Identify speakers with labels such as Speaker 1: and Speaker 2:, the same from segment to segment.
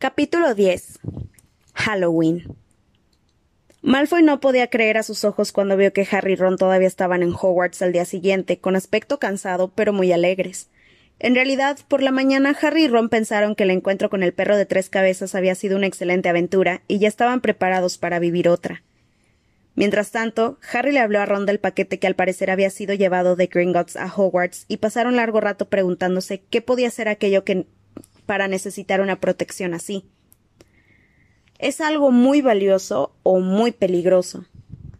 Speaker 1: Capítulo 10 Halloween Malfoy no podía creer a sus ojos cuando vio que Harry y Ron todavía estaban en Hogwarts al día siguiente, con aspecto cansado pero muy alegres. En realidad, por la mañana Harry y Ron pensaron que el encuentro con el perro de tres cabezas había sido una excelente aventura y ya estaban preparados para vivir otra. Mientras tanto, Harry le habló a Ron del paquete que al parecer había sido llevado de Gringotts a Hogwarts y pasaron largo rato preguntándose qué podía ser aquello que para necesitar una protección así. Es algo muy valioso o muy peligroso,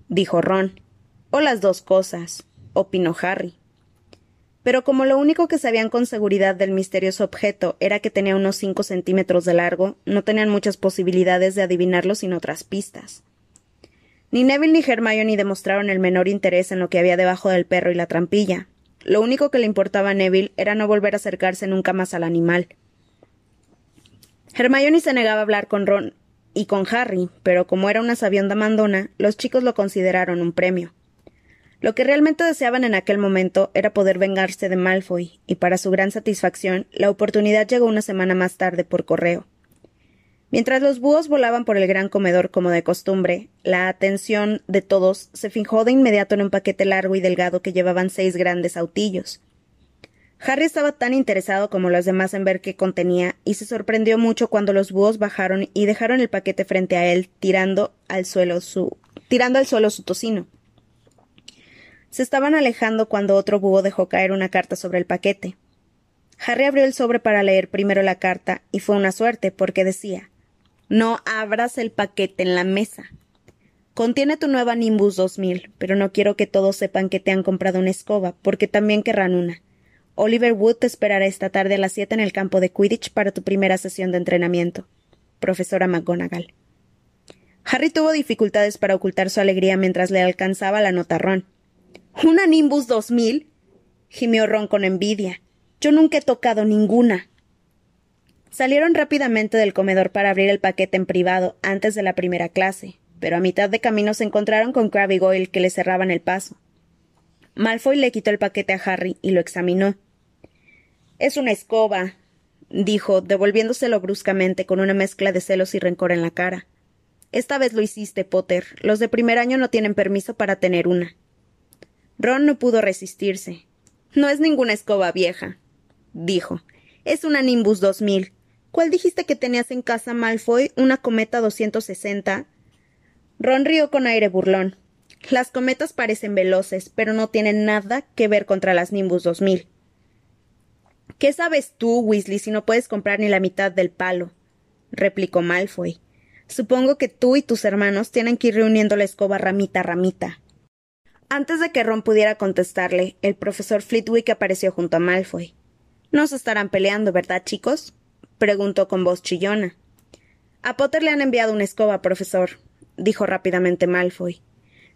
Speaker 1: dijo Ron. O las dos cosas, opinó Harry. Pero como lo único que sabían con seguridad del misterioso objeto era que tenía unos cinco centímetros de largo, no tenían muchas posibilidades de adivinarlo sin otras pistas. Ni Neville ni Hermione demostraron el menor interés en lo que había debajo del perro y la trampilla. Lo único que le importaba a Neville era no volver a acercarse nunca más al animal. Hermione se negaba a hablar con Ron y con Harry, pero como era una sabionda mandona, los chicos lo consideraron un premio. Lo que realmente deseaban en aquel momento era poder vengarse de Malfoy, y para su gran satisfacción, la oportunidad llegó una semana más tarde por correo. Mientras los búhos volaban por el gran comedor como de costumbre, la atención de todos se fijó de inmediato en un paquete largo y delgado que llevaban seis grandes autillos. Harry estaba tan interesado como los demás en ver qué contenía, y se sorprendió mucho cuando los búhos bajaron y dejaron el paquete frente a él, tirando al suelo su tirando al suelo su tocino. Se estaban alejando cuando otro búho dejó caer una carta sobre el paquete. Harry abrió el sobre para leer primero la carta, y fue una suerte, porque decía No abras el paquete en la mesa. Contiene tu nueva Nimbus 2000, pero no quiero que todos sepan que te han comprado una escoba, porque también querrán una. Oliver Wood te esperará esta tarde a las siete en el campo de Quidditch para tu primera sesión de entrenamiento. Profesora McGonagall. Harry tuvo dificultades para ocultar su alegría mientras le alcanzaba la nota Ron. ¿Una Nimbus 2000? gimió Ron con envidia. Yo nunca he tocado ninguna. Salieron rápidamente del comedor para abrir el paquete en privado antes de la primera clase, pero a mitad de camino se encontraron con Crabbe y Goyle que le cerraban el paso. Malfoy le quitó el paquete a Harry y lo examinó. Es una escoba, dijo, devolviéndoselo bruscamente con una mezcla de celos y rencor en la cara. Esta vez lo hiciste, Potter. Los de primer año no tienen permiso para tener una. Ron no pudo resistirse. No es ninguna escoba vieja, dijo. Es una Nimbus 2000. ¿Cuál dijiste que tenías en casa, Malfoy? ¿Una cometa 260? Ron rió con aire burlón. Las cometas parecen veloces, pero no tienen nada que ver contra las Nimbus 2000. ¿Qué sabes tú, Weasley, si no puedes comprar ni la mitad del palo? replicó Malfoy. Supongo que tú y tus hermanos tienen que ir reuniendo la escoba ramita a ramita. Antes de que Ron pudiera contestarle, el profesor Flitwick apareció junto a Malfoy. ¿No se estarán peleando, verdad, chicos? preguntó con voz chillona. A Potter le han enviado una escoba, profesor, dijo rápidamente Malfoy.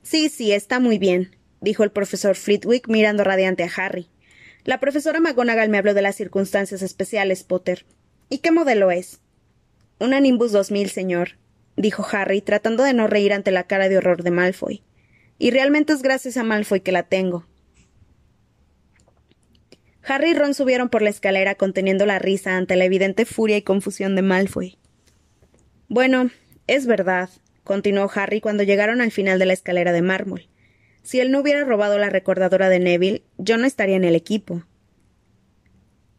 Speaker 1: Sí, sí, está muy bien, dijo el profesor Flitwick mirando radiante a Harry. La profesora McGonagall me habló de las circunstancias especiales, Potter. ¿Y qué modelo es? Una Nimbus 2000, señor, dijo Harry, tratando de no reír ante la cara de horror de Malfoy. Y realmente es gracias a Malfoy que la tengo. Harry y Ron subieron por la escalera conteniendo la risa ante la evidente furia y confusión de Malfoy. Bueno, es verdad, continuó Harry cuando llegaron al final de la escalera de mármol. Si él no hubiera robado la recordadora de Neville, yo no estaría en el equipo.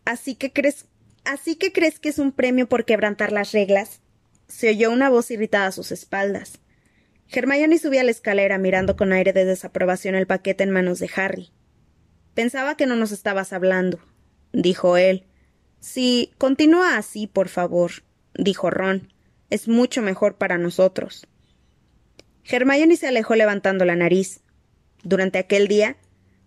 Speaker 1: ¿Así que crees, así que crees que es un premio por quebrantar las reglas? Se oyó una voz irritada a sus espaldas. Hermione subía la escalera mirando con aire de desaprobación el paquete en manos de Harry. Pensaba que no nos estabas hablando, dijo él. Sí, continúa así, por favor, dijo Ron. Es mucho mejor para nosotros. Hermione se alejó levantando la nariz. Durante aquel día,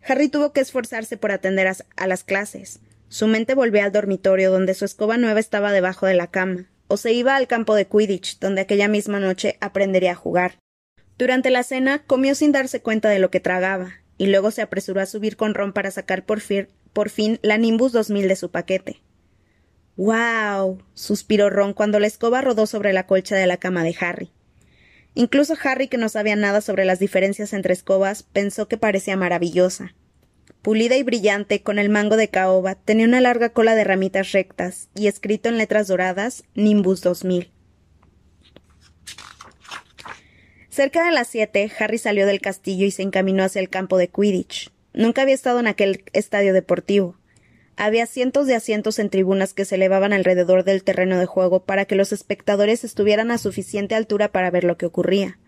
Speaker 1: Harry tuvo que esforzarse por atender a, las clases. Su mente volvía al dormitorio donde su escoba nueva estaba debajo de la cama, o se iba al campo de Quidditch, donde aquella misma noche aprendería a jugar. Durante la cena comió sin darse cuenta de lo que tragaba, y luego se apresuró a subir con Ron para sacar por, fin la Nimbus 2000 de su paquete. ¡Wow! suspiró Ron cuando la escoba rodó sobre la colcha de la cama de Harry. Incluso Harry, que no sabía nada sobre las diferencias entre escobas, pensó que parecía maravillosa. pulida y brillante, con el mango de caoba, tenía una larga cola de ramitas rectas y escrito en letras doradas Nimbus 2000. Cerca de las siete, Harry salió del castillo y se encaminó hacia el campo de Quidditch. Nunca había estado en aquel estadio deportivo. Había cientos de asientos en tribunas que se elevaban alrededor del terreno de juego para que los espectadores estuvieran a suficiente altura para ver lo que ocurría.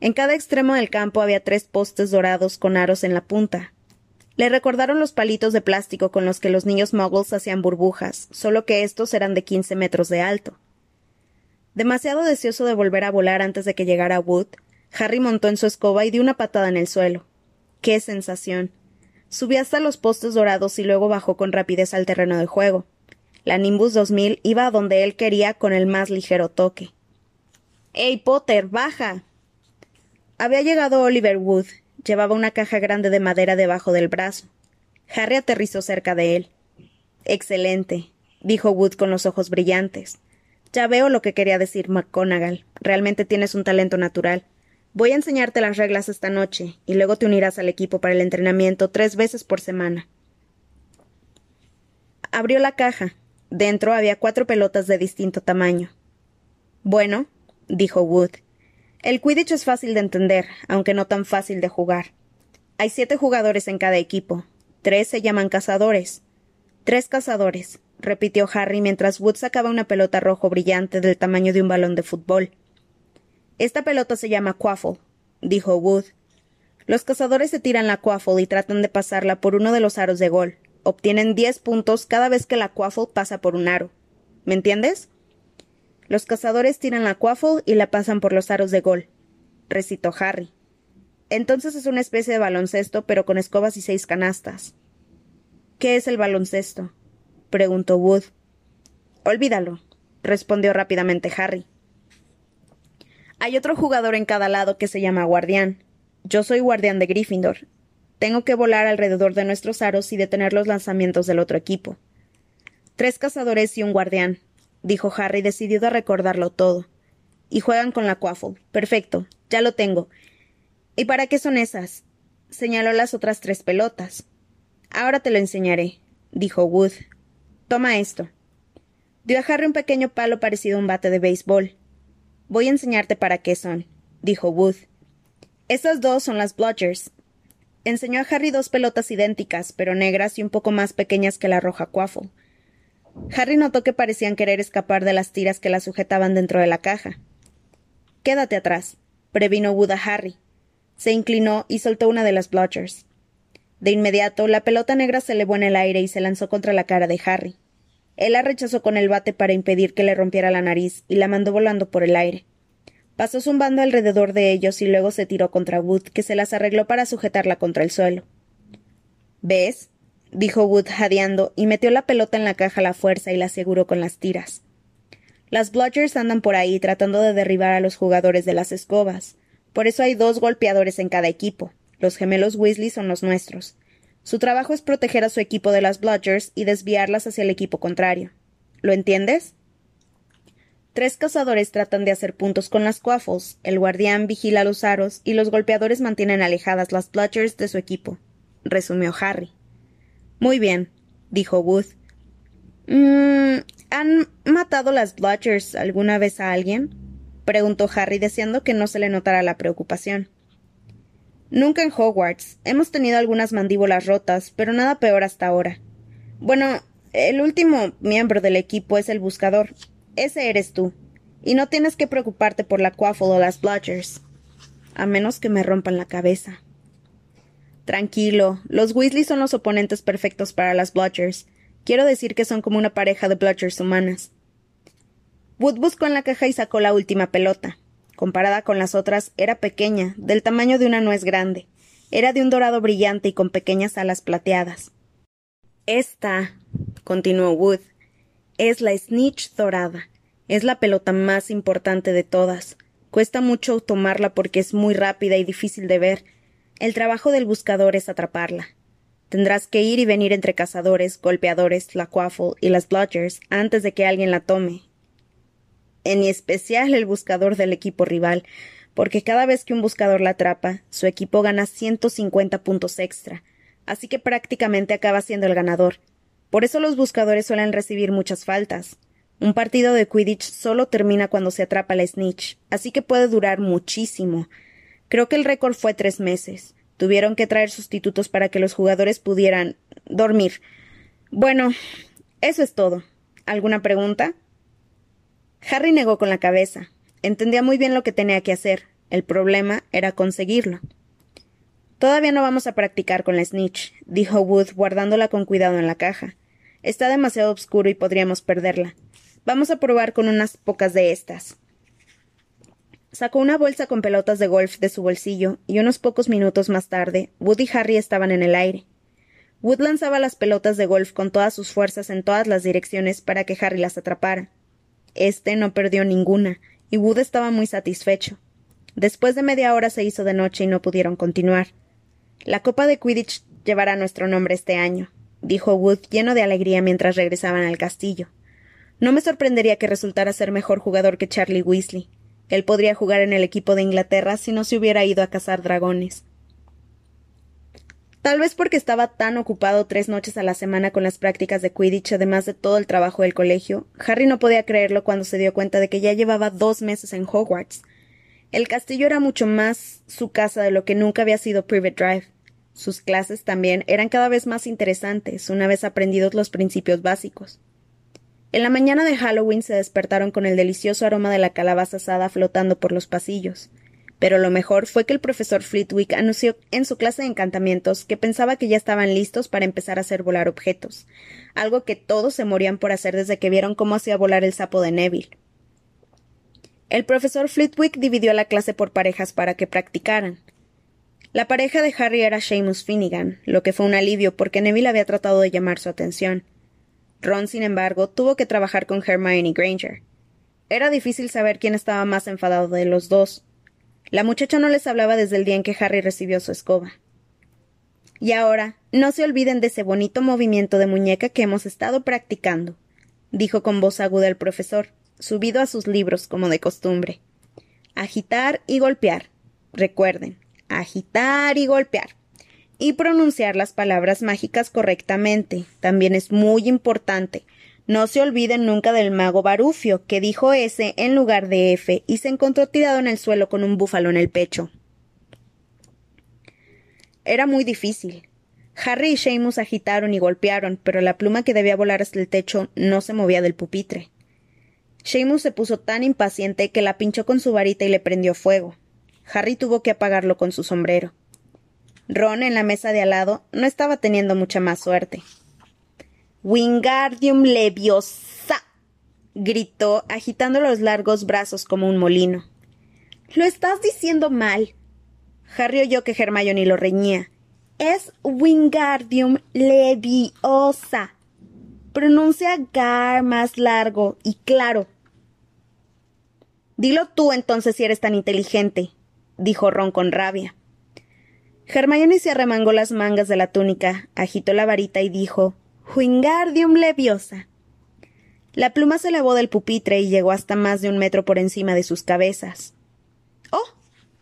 Speaker 1: En cada extremo del campo había tres postes dorados con aros en la punta. Le recordaron los palitos de plástico con los que los niños muggles hacían burbujas, solo que estos eran de quince metros de alto. Demasiado deseoso de volver a volar antes de que llegara Wood, Harry montó en su escoba y dio una patada en el suelo. ¡Qué sensación! Subió hasta los postes dorados y luego bajó con rapidez al terreno de juego. La Nimbus 2000 iba a donde él quería con el más ligero toque. ¡Ey, Potter, baja! Había llegado Oliver Wood. Llevaba una caja grande de madera debajo del brazo. Harry aterrizó cerca de él. Excelente, dijo Wood con los ojos brillantes. Ya veo lo que quería decir McGonagall. Realmente tienes un talento natural. Voy a enseñarte las reglas esta noche, y luego te unirás al equipo para el entrenamiento tres veces por semana. Abrió la caja. Dentro había cuatro pelotas de distinto tamaño. Bueno, dijo Wood. El Quidditch es fácil de entender, aunque no tan fácil de jugar. Hay siete jugadores en cada equipo. Tres se llaman cazadores. Tres cazadores repitió Harry mientras Wood sacaba una pelota rojo brillante del tamaño de un balón de fútbol. Esta pelota se llama quaffle, dijo Wood. Los cazadores se tiran la quaffle y tratan de pasarla por uno de los aros de gol. Obtienen diez puntos cada vez que la quaffle pasa por un aro. ¿Me entiendes? Los cazadores tiran la quaffle y la pasan por los aros de gol, recitó Harry. Entonces es una especie de baloncesto, pero con escobas y seis canastas. ¿Qué es el baloncesto? preguntó Wood. Olvídalo, respondió rápidamente Harry. Hay otro jugador en cada lado que se llama guardián. Yo soy guardián de Gryffindor. Tengo que volar alrededor de nuestros aros y detener los lanzamientos del otro equipo. Tres cazadores y un guardián, dijo Harry decidido a recordarlo todo. Y juegan con la quaffle. Perfecto, ya lo tengo. ¿Y para qué son esas? señaló las otras tres pelotas. Ahora te lo enseñaré, dijo Wood, Toma esto. Dio a Harry un pequeño palo parecido a un bate de béisbol. Voy a enseñarte para qué son, dijo Wood. Estas dos son las Bludgers. Enseñó a Harry dos pelotas idénticas, pero negras y un poco más pequeñas que la roja Quaffle. Harry notó que parecían querer escapar de las tiras que las sujetaban dentro de la caja. Quédate atrás, previno Wood a Harry. Se inclinó y soltó una de las Bludgers. De inmediato, la pelota negra se elevó en el aire y se lanzó contra la cara de Harry. Él la rechazó con el bate para impedir que le rompiera la nariz y la mandó volando por el aire. Pasó zumbando alrededor de ellos y luego se tiró contra Wood, que se las arregló para sujetarla contra el suelo. ¿Ves? dijo Wood jadeando, y metió la pelota en la caja a la fuerza y la aseguró con las tiras. Las Bludgers andan por ahí tratando de derribar a los jugadores de las escobas. Por eso hay dos golpeadores en cada equipo. Los gemelos Weasley son los nuestros. Su trabajo es proteger a su equipo de las Bludgers y desviarlas hacia el equipo contrario. ¿Lo entiendes? Tres cazadores tratan de hacer puntos con las Quaffles, el guardián vigila los aros y los golpeadores mantienen alejadas las Bludgers de su equipo, resumió Harry. Muy bien, dijo Wood. Mm, ¿Han matado las Bludgers alguna vez a alguien? preguntó Harry deseando que no se le notara la preocupación. Nunca en Hogwarts. Hemos tenido algunas mandíbulas rotas, pero nada peor hasta ahora. Bueno, el último miembro del equipo es el buscador. Ese eres tú. Y no tienes que preocuparte por la Quaffle o las Bludgers. A menos que me rompan la cabeza. Tranquilo, los Weasley son los oponentes perfectos para las Bludgers. Quiero decir que son como una pareja de Bludgers humanas. Wood buscó en la caja y sacó la última pelota. Comparada con las otras, era pequeña, del tamaño de una nuez grande. Era de un dorado brillante y con pequeñas alas plateadas. Esta, continuó Wood, es la Snitch dorada. Es la pelota más importante de todas. Cuesta mucho tomarla porque es muy rápida y difícil de ver. El trabajo del buscador es atraparla. Tendrás que ir y venir entre cazadores, golpeadores, la quaffle y las bludgers antes de que alguien la tome, en especial el buscador del equipo rival, porque cada vez que un buscador la atrapa, su equipo gana 150 puntos extra, así que prácticamente acaba siendo el ganador. Por eso los buscadores suelen recibir muchas faltas. Un partido de Quidditch solo termina cuando se atrapa la snitch, así que puede durar muchísimo. Creo que el récord fue tres meses. Tuvieron que traer sustitutos para que los jugadores pudieran dormir. Bueno, eso es todo. ¿Alguna pregunta? Harry negó con la cabeza. Entendía muy bien lo que tenía que hacer. El problema era conseguirlo. Todavía no vamos a practicar con la snitch, dijo Wood, guardándola con cuidado en la caja. Está demasiado oscuro y podríamos perderla. Vamos a probar con unas pocas de estas. Sacó una bolsa con pelotas de golf de su bolsillo y unos pocos minutos más tarde, Wood y Harry estaban en el aire. Wood lanzaba las pelotas de golf con todas sus fuerzas en todas las direcciones para que Harry las atrapara. Este no perdió ninguna, y Wood estaba muy satisfecho. Después de media hora se hizo de noche y no pudieron continuar. La Copa de Quidditch llevará nuestro nombre este año, dijo Wood lleno de alegría mientras regresaban al castillo. No me sorprendería que resultara ser mejor jugador que Charlie Weasley. Él podría jugar en el equipo de Inglaterra si no se hubiera ido a cazar dragones. Tal vez porque estaba tan ocupado tres noches a la semana con las prácticas de Quidditch, además de todo el trabajo del colegio, Harry no podía creerlo cuando se dio cuenta de que ya llevaba dos meses en Hogwarts. El castillo era mucho más su casa de lo que nunca había sido Private Drive. Sus clases también eran cada vez más interesantes, una vez aprendidos los principios básicos. En la mañana de Halloween se despertaron con el delicioso aroma de la calabaza asada flotando por los pasillos. Pero lo mejor fue que el profesor Flitwick anunció en su clase de encantamientos que pensaba que ya estaban listos para empezar a hacer volar objetos, algo que todos se morían por hacer desde que vieron cómo hacía volar el sapo de Neville. El profesor Flitwick dividió la clase por parejas para que practicaran. La pareja de Harry era Seamus Finnegan, lo que fue un alivio porque Neville había tratado de llamar su atención. Ron, sin embargo, tuvo que trabajar con Hermione Granger. Era difícil saber quién estaba más enfadado de los dos. La muchacha no les hablaba desde el día en que Harry recibió su escoba. Y ahora, no se olviden de ese bonito movimiento de muñeca que hemos estado practicando, dijo con voz aguda el profesor, subido a sus libros como de costumbre. Agitar y golpear. Recuerden, agitar y golpear y pronunciar las palabras mágicas correctamente. También es muy importante. No se olviden nunca del mago Barufio, que dijo S en lugar de F y se encontró tirado en el suelo con un búfalo en el pecho. Era muy difícil. Harry y Seamus agitaron y golpearon, pero la pluma que debía volar hasta el techo no se movía del pupitre. Seamus se puso tan impaciente que la pinchó con su varita y le prendió fuego. Harry tuvo que apagarlo con su sombrero. Ron, en la mesa de al lado, no estaba teniendo mucha más suerte. Wingardium Leviosa. gritó, agitando los largos brazos como un molino. Lo estás diciendo mal. Harry oyó que Hermione lo reñía. Es Wingardium Leviosa. Pronuncia Gar más largo y claro. Dilo tú entonces si eres tan inteligente, dijo Ron con rabia. Hermione se arremangó las mangas de la túnica, agitó la varita y dijo Wingardium Leviosa. La pluma se elevó del pupitre y llegó hasta más de un metro por encima de sus cabezas. ¡Oh!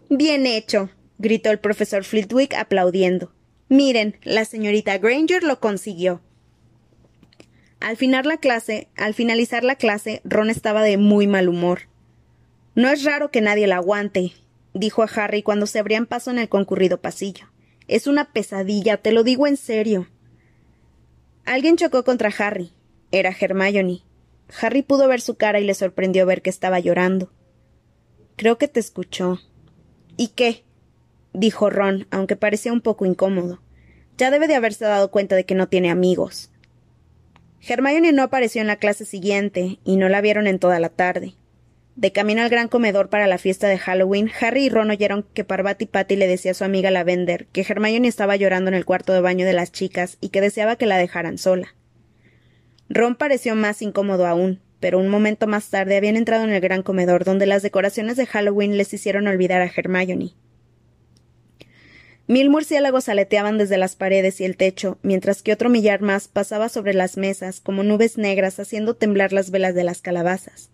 Speaker 1: Bien hecho. gritó el profesor Flitwick aplaudiendo. Miren, la señorita Granger lo consiguió. Al, final la clase, al finalizar la clase, Ron estaba de muy mal humor. No es raro que nadie la aguante, dijo a Harry cuando se abrían paso en el concurrido pasillo. Es una pesadilla, te lo digo en serio. Alguien chocó contra Harry. Era Hermione. Harry pudo ver su cara y le sorprendió ver que estaba llorando. Creo que te escuchó. ¿Y qué? dijo Ron, aunque parecía un poco incómodo. Ya debe de haberse dado cuenta de que no tiene amigos. Hermione no apareció en la clase siguiente, y no la vieron en toda la tarde. De camino al gran comedor para la fiesta de Halloween, Harry y Ron oyeron que Parvati Patty le decía a su amiga Lavender que Hermione estaba llorando en el cuarto de baño de las chicas y que deseaba que la dejaran sola. Ron pareció más incómodo aún, pero un momento más tarde habían entrado en el gran comedor donde las decoraciones de Halloween les hicieron olvidar a Hermione. Mil murciélagos aleteaban desde las paredes y el techo, mientras que otro millar más pasaba sobre las mesas como nubes negras haciendo temblar las velas de las calabazas.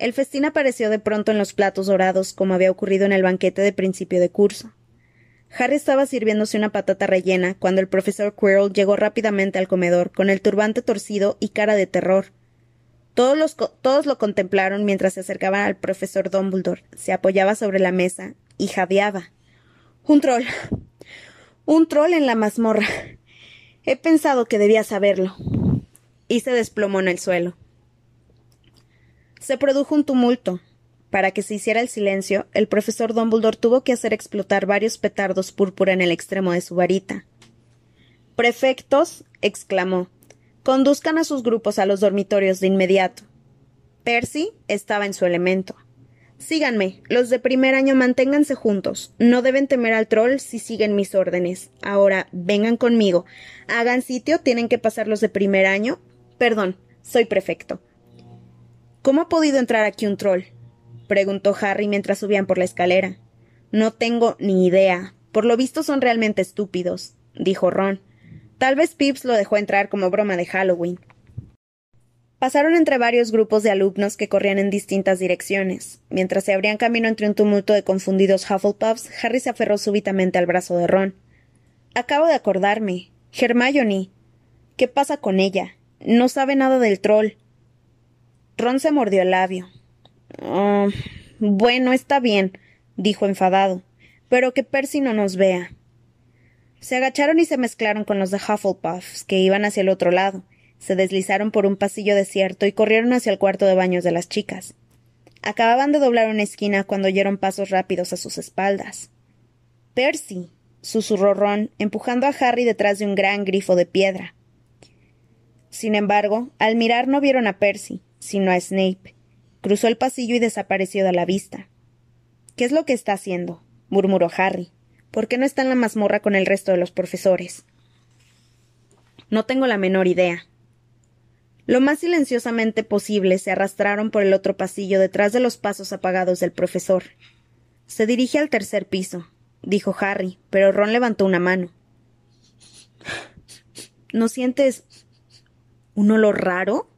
Speaker 1: El festín apareció de pronto en los platos dorados, como había ocurrido en el banquete de principio de curso. Harry estaba sirviéndose una patata rellena cuando el profesor Quirrell llegó rápidamente al comedor, con el turbante torcido y cara de terror. Todos, todos lo contemplaron mientras se acercaban al profesor Dumbledore, se apoyaba sobre la mesa y jadeaba. Un troll. Un troll en la mazmorra. He pensado que debía saberlo. Y se desplomó en el suelo. Se produjo un tumulto. Para que se hiciera el silencio, el profesor Dumbledore tuvo que hacer explotar varios petardos púrpura en el extremo de su varita. Prefectos, exclamó, conduzcan a sus grupos a los dormitorios de inmediato. Percy estaba en su elemento. Síganme. Los de primer año manténganse juntos. No deben temer al troll si siguen mis órdenes. Ahora, vengan conmigo. Hagan sitio, tienen que pasar los de primer año. Perdón, soy prefecto. ¿Cómo ha podido entrar aquí un troll? preguntó Harry mientras subían por la escalera. No tengo ni idea. Por lo visto son realmente estúpidos, dijo Ron. Tal vez Pips lo dejó entrar como broma de Halloween. Pasaron entre varios grupos de alumnos que corrían en distintas direcciones. Mientras se abrían camino entre un tumulto de confundidos Hufflepuffs, Harry se aferró súbitamente al brazo de Ron. Acabo de acordarme. Hermione. ¿Qué pasa con ella? No sabe nada del troll. Ron se mordió el labio. Oh, bueno, está bien, dijo enfadado, pero que Percy no nos vea. Se agacharon y se mezclaron con los de Hufflepuff, que iban hacia el otro lado. Se deslizaron por un pasillo desierto y corrieron hacia el cuarto de baños de las chicas. Acababan de doblar una esquina cuando oyeron pasos rápidos a sus espaldas. Percy, susurró Ron, empujando a Harry detrás de un gran grifo de piedra. Sin embargo, al mirar no vieron a Percy, sino a Snape, Cruzó el pasillo y desapareció de la vista. ¿Qué es lo que está haciendo? murmuró Harry. ¿Por qué no está en la mazmorra con el resto de los profesores? No tengo la menor idea. Lo más silenciosamente posible se arrastraron por el otro pasillo detrás de los pasos apagados del profesor. Se dirige al tercer piso, dijo Harry, pero Ron levantó una mano. ¿No sientes un olor raro?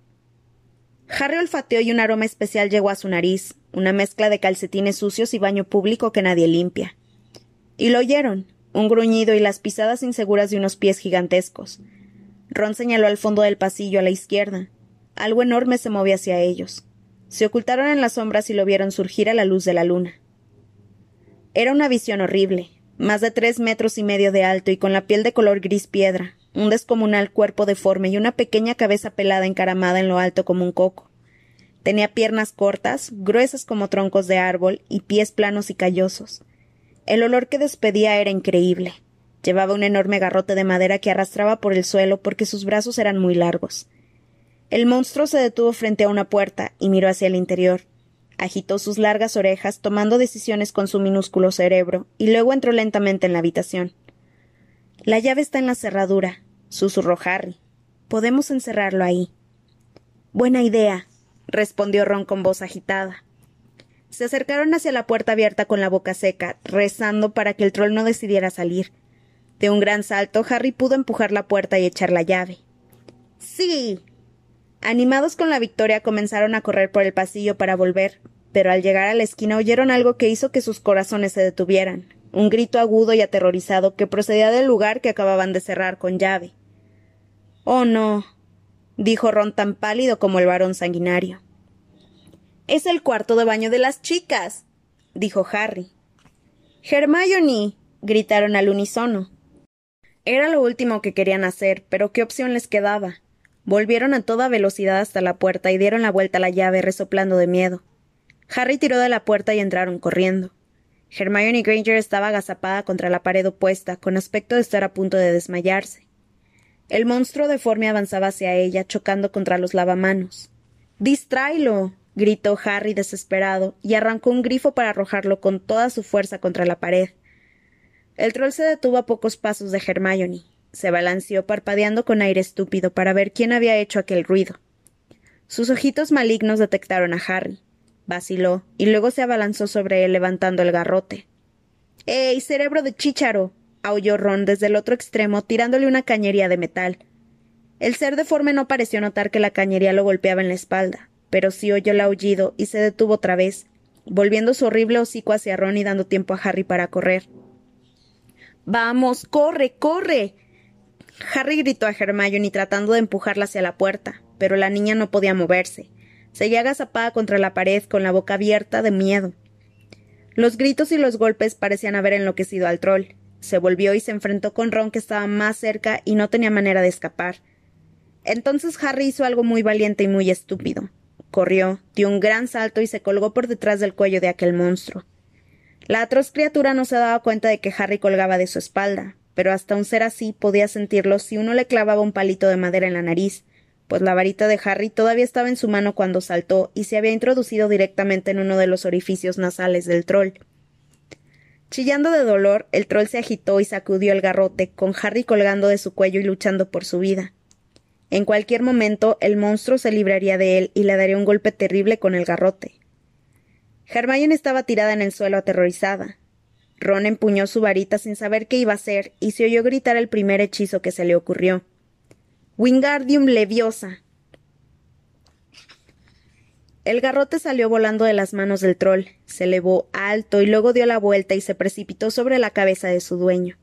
Speaker 1: Harry olfateó y un aroma especial llegó a su nariz, una mezcla de calcetines sucios y baño público que nadie limpia. Y lo oyeron, un gruñido y las pisadas inseguras de unos pies gigantescos. Ron señaló al fondo del pasillo a la izquierda. Algo enorme se movía hacia ellos. Se ocultaron en las sombras y lo vieron surgir a la luz de la luna. Era una visión horrible, más de tres metros y medio de alto y con la piel de color gris piedra, un descomunal cuerpo deforme y una pequeña cabeza pelada encaramada en lo alto como un coco. Tenía piernas cortas, gruesas como troncos de árbol, y pies planos y callosos. El olor que despedía era increíble. Llevaba un enorme garrote de madera que arrastraba por el suelo porque sus brazos eran muy largos. El monstruo se detuvo frente a una puerta y miró hacia el interior. Agitó sus largas orejas, tomando decisiones con su minúsculo cerebro, y luego entró lentamente en la habitación. La llave está en la cerradura, susurró Harry. Podemos encerrarlo ahí. Buena idea, respondió Ron con voz agitada. Se acercaron hacia la puerta abierta con la boca seca, rezando para que el troll no decidiera salir. De un gran salto, Harry pudo empujar la puerta y echar la llave. ¡Sí! Animados con la victoria, comenzaron a correr por el pasillo para volver, pero al llegar a la esquina oyeron algo que hizo que sus corazones se detuvieran un grito agudo y aterrorizado que procedía del lugar que acababan de cerrar con llave. Oh, no, dijo Ron tan pálido como el varón sanguinario. Es el cuarto de baño de las chicas, dijo Harry. Hermione, gritaron al unísono. Era lo último que querían hacer, pero ¿qué opción les quedaba? Volvieron a toda velocidad hasta la puerta y dieron la vuelta a la llave resoplando de miedo. Harry tiró de la puerta y entraron corriendo. Hermione Granger estaba agazapada contra la pared opuesta, con aspecto de estar a punto de desmayarse. El monstruo deforme avanzaba hacia ella, chocando contra los lavamanos. ¡Distráelo! gritó Harry desesperado, y arrancó un grifo para arrojarlo con toda su fuerza contra la pared. El troll se detuvo a pocos pasos de Hermione. Se balanceó parpadeando con aire estúpido para ver quién había hecho aquel ruido. Sus ojitos malignos detectaron a Harry. Vaciló, y luego se abalanzó sobre él levantando el garrote. ¡Ey, cerebro de chícharo! aulló Ron desde el otro extremo, tirándole una cañería de metal. El ser deforme no pareció notar que la cañería lo golpeaba en la espalda, pero sí oyó el aullido y se detuvo otra vez, volviendo su horrible hocico hacia Ron y dando tiempo a Harry para correr. Vamos, corre, corre. Harry gritó a Hermione tratando de empujarla hacia la puerta, pero la niña no podía moverse. Seguía agazapada contra la pared con la boca abierta de miedo. Los gritos y los golpes parecían haber enloquecido al troll. Se volvió y se enfrentó con Ron que estaba más cerca y no tenía manera de escapar. Entonces Harry hizo algo muy valiente y muy estúpido. Corrió, dio un gran salto y se colgó por detrás del cuello de aquel monstruo. La atroz criatura no se daba cuenta de que Harry colgaba de su espalda, pero hasta un ser así podía sentirlo si uno le clavaba un palito de madera en la nariz, pues la varita de Harry todavía estaba en su mano cuando saltó y se había introducido directamente en uno de los orificios nasales del troll. Chillando de dolor, el troll se agitó y sacudió el garrote, con Harry colgando de su cuello y luchando por su vida. En cualquier momento el monstruo se libraría de él y le daría un golpe terrible con el garrote. Hermione estaba tirada en el suelo aterrorizada. Ron empuñó su varita sin saber qué iba a hacer y se oyó gritar el primer hechizo que se le ocurrió. Wingardium Leviosa. El garrote salió volando de las manos del troll, se elevó alto y luego dio la vuelta y se precipitó sobre la cabeza de su dueño.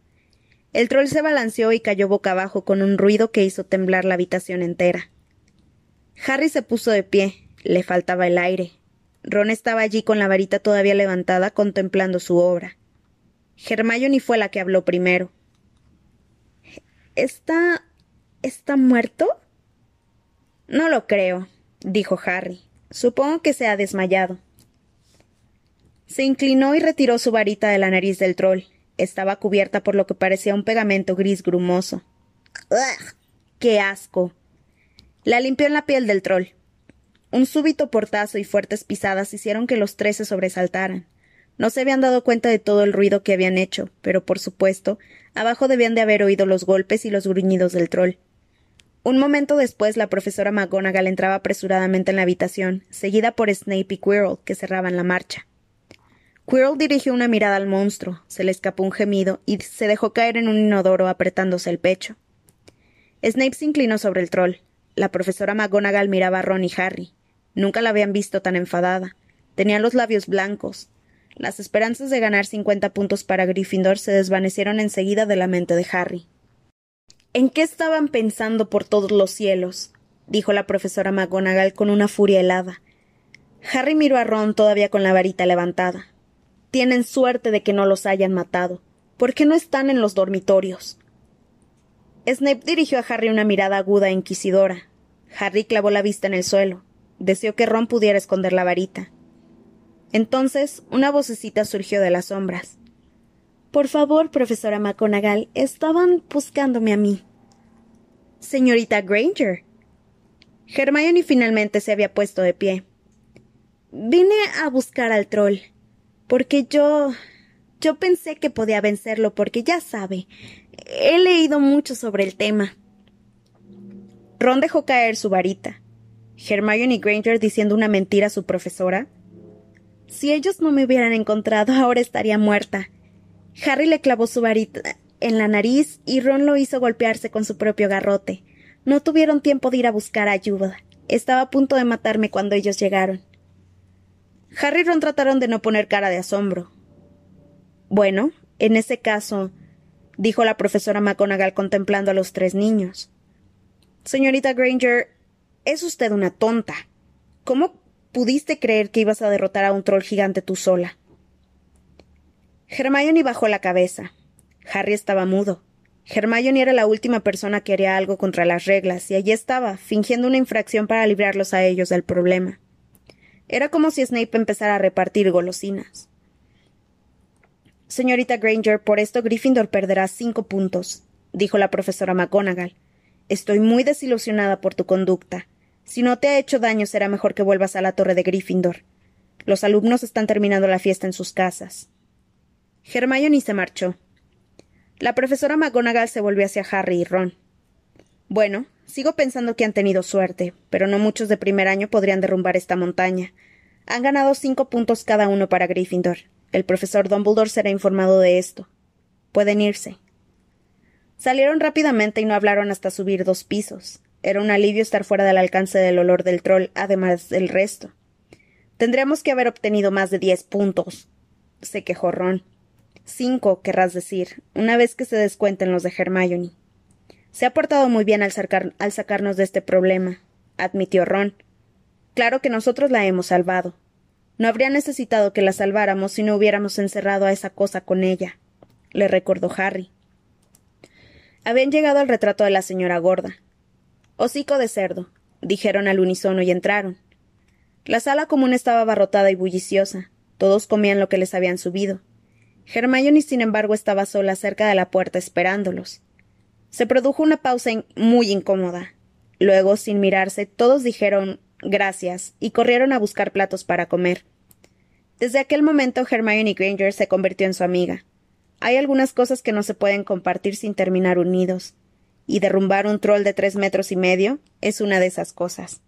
Speaker 1: El troll se balanceó y cayó boca abajo con un ruido que hizo temblar la habitación entera. Harry se puso de pie. Le faltaba el aire. Ron estaba allí con la varita todavía levantada contemplando su obra. Hermione fue la que habló primero. ¿Está. Está muerto? No lo creo, dijo Harry. Supongo que se ha desmayado. Se inclinó y retiró su varita de la nariz del troll. Estaba cubierta por lo que parecía un pegamento gris grumoso. ¡Ugh! ¡Qué asco! La limpió en la piel del troll. Un súbito portazo y fuertes pisadas hicieron que los tres se sobresaltaran. No se habían dado cuenta de todo el ruido que habían hecho, pero por supuesto, abajo debían de haber oído los golpes y los gruñidos del troll. Un momento después, la profesora McGonagall entraba apresuradamente en la habitación, seguida por Snape y Quirrell, que cerraban la marcha. Quirrell dirigió una mirada al monstruo, se le escapó un gemido y se dejó caer en un inodoro apretándose el pecho. Snape se inclinó sobre el troll. La profesora McGonagall miraba a Ron y Harry. Nunca la habían visto tan enfadada. Tenía los labios blancos. Las esperanzas de ganar cincuenta puntos para Gryffindor se desvanecieron enseguida de la mente de Harry. ¿En qué estaban pensando por todos los cielos? dijo la profesora McGonagall con una furia helada. Harry miró a Ron todavía con la varita levantada. Tienen suerte de que no los hayan matado. ¿Por qué no están en los dormitorios? Snape dirigió a Harry una mirada aguda e inquisidora. Harry clavó la vista en el suelo. Deseó que Ron pudiera esconder la varita. Entonces, una vocecita surgió de las sombras. Por favor, profesora McGonagall, estaban buscándome a mí. Señorita Granger. Hermione finalmente se había puesto de pie. Vine a buscar al troll porque yo. yo pensé que podía vencerlo porque ya sabe. He leído mucho sobre el tema. Ron dejó caer su varita. Hermione Granger diciendo una mentira a su profesora. Si ellos no me hubieran encontrado, ahora estaría muerta. Harry le clavó su varita en la nariz y Ron lo hizo golpearse con su propio garrote. No tuvieron tiempo de ir a buscar ayuda. Estaba a punto de matarme cuando ellos llegaron. Harry y Ron trataron de no poner cara de asombro. Bueno, en ese caso, dijo la profesora McGonagall contemplando a los tres niños. Señorita Granger, es usted una tonta. ¿Cómo pudiste creer que ibas a derrotar a un troll gigante tú sola? Hermione bajó la cabeza. Harry estaba mudo. Hermione era la última persona que haría algo contra las reglas, y allí estaba, fingiendo una infracción para librarlos a ellos del problema. Era como si Snape empezara a repartir golosinas. Señorita Granger, por esto Gryffindor perderá cinco puntos, dijo la profesora McGonagall. Estoy muy desilusionada por tu conducta. Si no te ha hecho daño, será mejor que vuelvas a la torre de Gryffindor. Los alumnos están terminando la fiesta en sus casas. Hermione se marchó. La profesora McGonagall se volvió hacia Harry y Ron. Bueno, Sigo pensando que han tenido suerte, pero no muchos de primer año podrían derrumbar esta montaña. Han ganado cinco puntos cada uno para Gryffindor. El profesor Dumbledore será informado de esto. Pueden irse. Salieron rápidamente y no hablaron hasta subir dos pisos. Era un alivio estar fuera del alcance del olor del troll, además del resto. Tendríamos que haber obtenido más de diez puntos, se quejó Ron. Cinco, querrás decir, una vez que se descuenten los de Hermione. Se ha portado muy bien al, al sacarnos de este problema, admitió Ron. Claro que nosotros la hemos salvado. No habría necesitado que la salváramos si no hubiéramos encerrado a esa cosa con ella, le recordó Harry. Habían llegado al retrato de la señora gorda. Hocico de cerdo, dijeron al unísono y entraron. La sala común estaba abarrotada y bulliciosa. Todos comían lo que les habían subido. Hermione, sin embargo, estaba sola cerca de la puerta esperándolos. Se produjo una pausa muy incómoda. Luego, sin mirarse, todos dijeron gracias y corrieron a buscar platos para comer. Desde aquel momento Hermione Granger se convirtió en su amiga. Hay algunas cosas que no se pueden compartir sin terminar unidos, y derrumbar un troll de tres metros y medio es una de esas cosas.